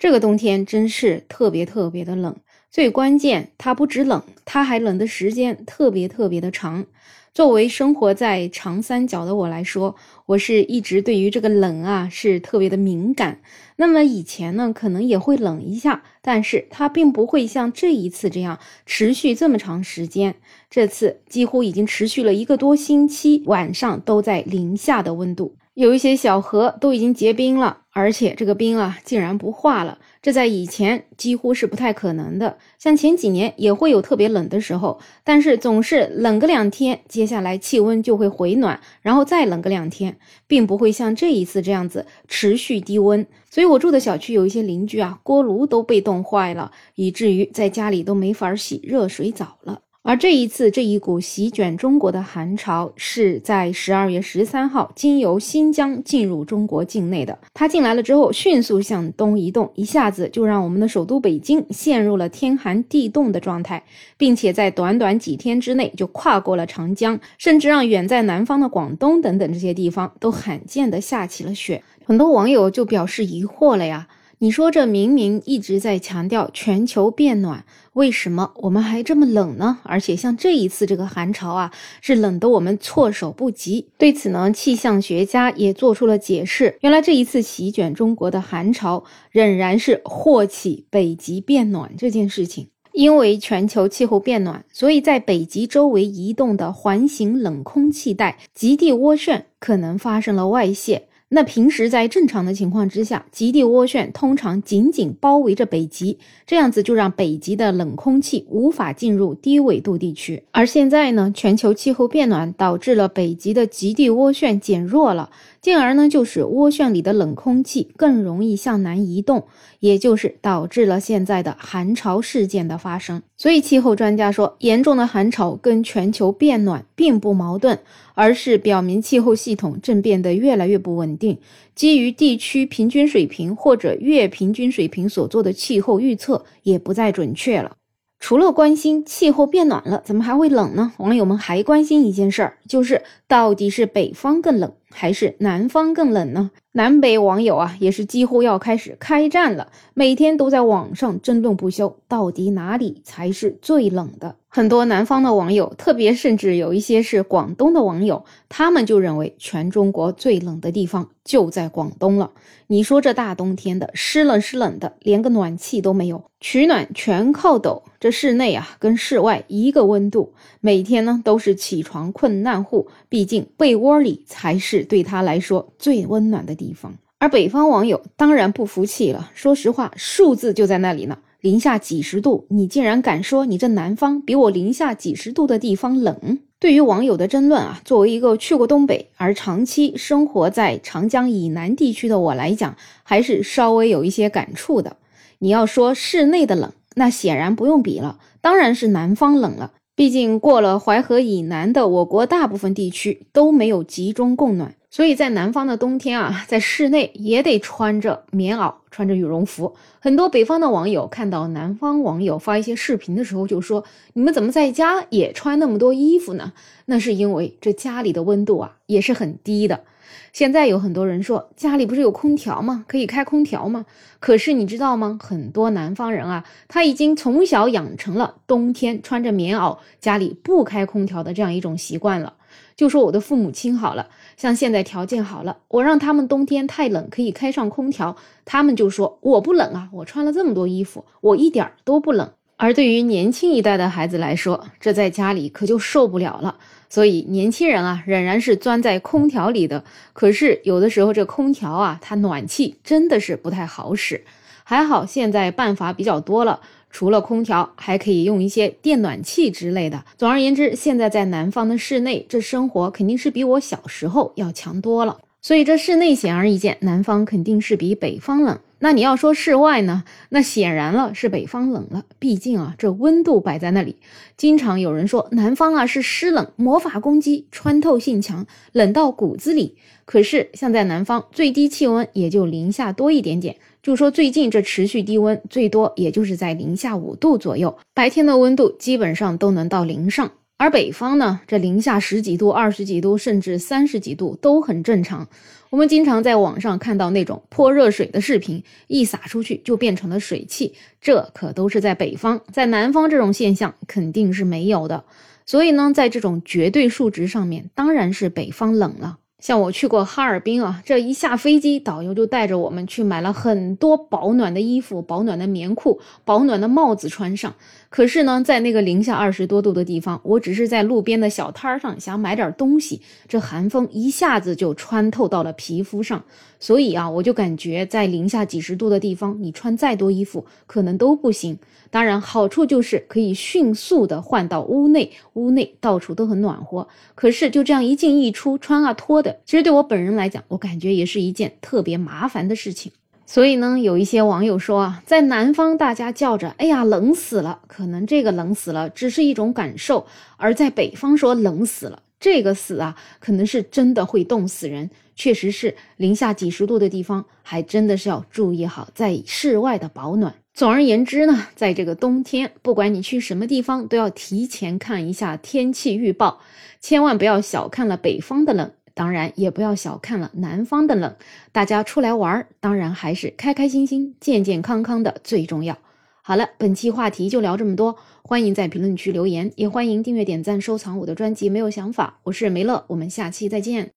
这个冬天真是特别特别的冷，最关键它不止冷，它还冷的时间特别特别的长。作为生活在长三角的我来说，我是一直对于这个冷啊是特别的敏感。那么以前呢，可能也会冷一下，但是它并不会像这一次这样持续这么长时间。这次几乎已经持续了一个多星期，晚上都在零下的温度，有一些小河都已经结冰了，而且这个冰啊竟然不化了。这在以前几乎是不太可能的。像前几年也会有特别冷的时候，但是总是冷个两天，接下来气温就会回暖，然后再冷个两天，并不会像这一次这样子持续低温。所以我住的小区有一些邻居啊，锅炉都被冻坏了，以至于在家里都没法洗热水澡了。而这一次，这一股席卷中国的寒潮是在十二月十三号经由新疆进入中国境内的。它进来了之后，迅速向东移动，一下子就让我们的首都北京陷入了天寒地冻的状态，并且在短短几天之内就跨过了长江，甚至让远在南方的广东等等这些地方都罕见的下起了雪。很多网友就表示疑惑了呀。你说这明明一直在强调全球变暖，为什么我们还这么冷呢？而且像这一次这个寒潮啊，是冷得我们措手不及。对此呢，气象学家也做出了解释。原来这一次席卷中国的寒潮，仍然是祸起北极变暖这件事情。因为全球气候变暖，所以在北极周围移动的环形冷空气带极地涡旋可能发生了外泄。那平时在正常的情况之下，极地涡旋通常紧紧包围着北极，这样子就让北极的冷空气无法进入低纬度地区。而现在呢，全球气候变暖导致了北极的极地涡旋减弱了。进而呢，就使涡旋里的冷空气更容易向南移动，也就是导致了现在的寒潮事件的发生。所以，气候专家说，严重的寒潮跟全球变暖并不矛盾，而是表明气候系统正变得越来越不稳定。基于地区平均水平或者月平均水平所做的气候预测也不再准确了。除了关心气候变暖了，怎么还会冷呢？网友们还关心一件事儿，就是到底是北方更冷，还是南方更冷呢？南北网友啊，也是几乎要开始开战了，每天都在网上争论不休，到底哪里才是最冷的？很多南方的网友，特别甚至有一些是广东的网友，他们就认为全中国最冷的地方就在广东了。你说这大冬天的，湿冷湿冷的，连个暖气都没有，取暖全靠抖。这室内啊，跟室外一个温度，每天呢都是起床困难户，毕竟被窝里才是对他来说最温暖的。地方，而北方网友当然不服气了。说实话，数字就在那里呢，零下几十度，你竟然敢说你这南方比我零下几十度的地方冷？对于网友的争论啊，作为一个去过东北而长期生活在长江以南地区的我来讲，还是稍微有一些感触的。你要说室内的冷，那显然不用比了，当然是南方冷了。毕竟过了淮河以南的我国大部分地区都没有集中供暖。所以在南方的冬天啊，在室内也得穿着棉袄，穿着羽绒服。很多北方的网友看到南方网友发一些视频的时候，就说：“你们怎么在家也穿那么多衣服呢？”那是因为这家里的温度啊也是很低的。现在有很多人说家里不是有空调吗？可以开空调吗？可是你知道吗？很多南方人啊，他已经从小养成了冬天穿着棉袄，家里不开空调的这样一种习惯了。就说我的父母亲好了，像现在条件好了，我让他们冬天太冷可以开上空调，他们就说我不冷啊，我穿了这么多衣服，我一点都不冷。而对于年轻一代的孩子来说，这在家里可就受不了了。所以年轻人啊，仍然是钻在空调里的。可是有的时候这空调啊，它暖气真的是不太好使。还好现在办法比较多了。除了空调，还可以用一些电暖气之类的。总而言之，现在在南方的室内，这生活肯定是比我小时候要强多了。所以这室内显而易见，南方肯定是比北方冷。那你要说室外呢？那显然了是北方冷了。毕竟啊，这温度摆在那里。经常有人说南方啊是湿冷，魔法攻击，穿透性强，冷到骨子里。可是像在南方，最低气温也就零下多一点点。就说最近这持续低温，最多也就是在零下五度左右，白天的温度基本上都能到零上。而北方呢，这零下十几度、二十几度，甚至三十几度都很正常。我们经常在网上看到那种泼热水的视频，一洒出去就变成了水汽，这可都是在北方，在南方这种现象肯定是没有的。所以呢，在这种绝对数值上面，当然是北方冷了。像我去过哈尔滨啊，这一下飞机，导游就带着我们去买了很多保暖的衣服、保暖的棉裤、保暖的帽子穿上。可是呢，在那个零下二十多度的地方，我只是在路边的小摊上想买点东西，这寒风一下子就穿透到了皮肤上。所以啊，我就感觉在零下几十度的地方，你穿再多衣服可能都不行。当然，好处就是可以迅速的换到屋内，屋内到处都很暖和。可是就这样一进一出，穿啊脱的，其实对我本人来讲，我感觉也是一件特别麻烦的事情。所以呢，有一些网友说啊，在南方大家叫着“哎呀，冷死了”，可能这个冷死了只是一种感受；而在北方说冷死了，这个死啊，可能是真的会冻死人。确实是零下几十度的地方，还真的是要注意好在室外的保暖。总而言之呢，在这个冬天，不管你去什么地方，都要提前看一下天气预报，千万不要小看了北方的冷，当然也不要小看了南方的冷。大家出来玩儿，当然还是开开心心、健健康康的最重要。好了，本期话题就聊这么多，欢迎在评论区留言，也欢迎订阅、点赞、收藏我的专辑。没有想法，我是梅乐，我们下期再见。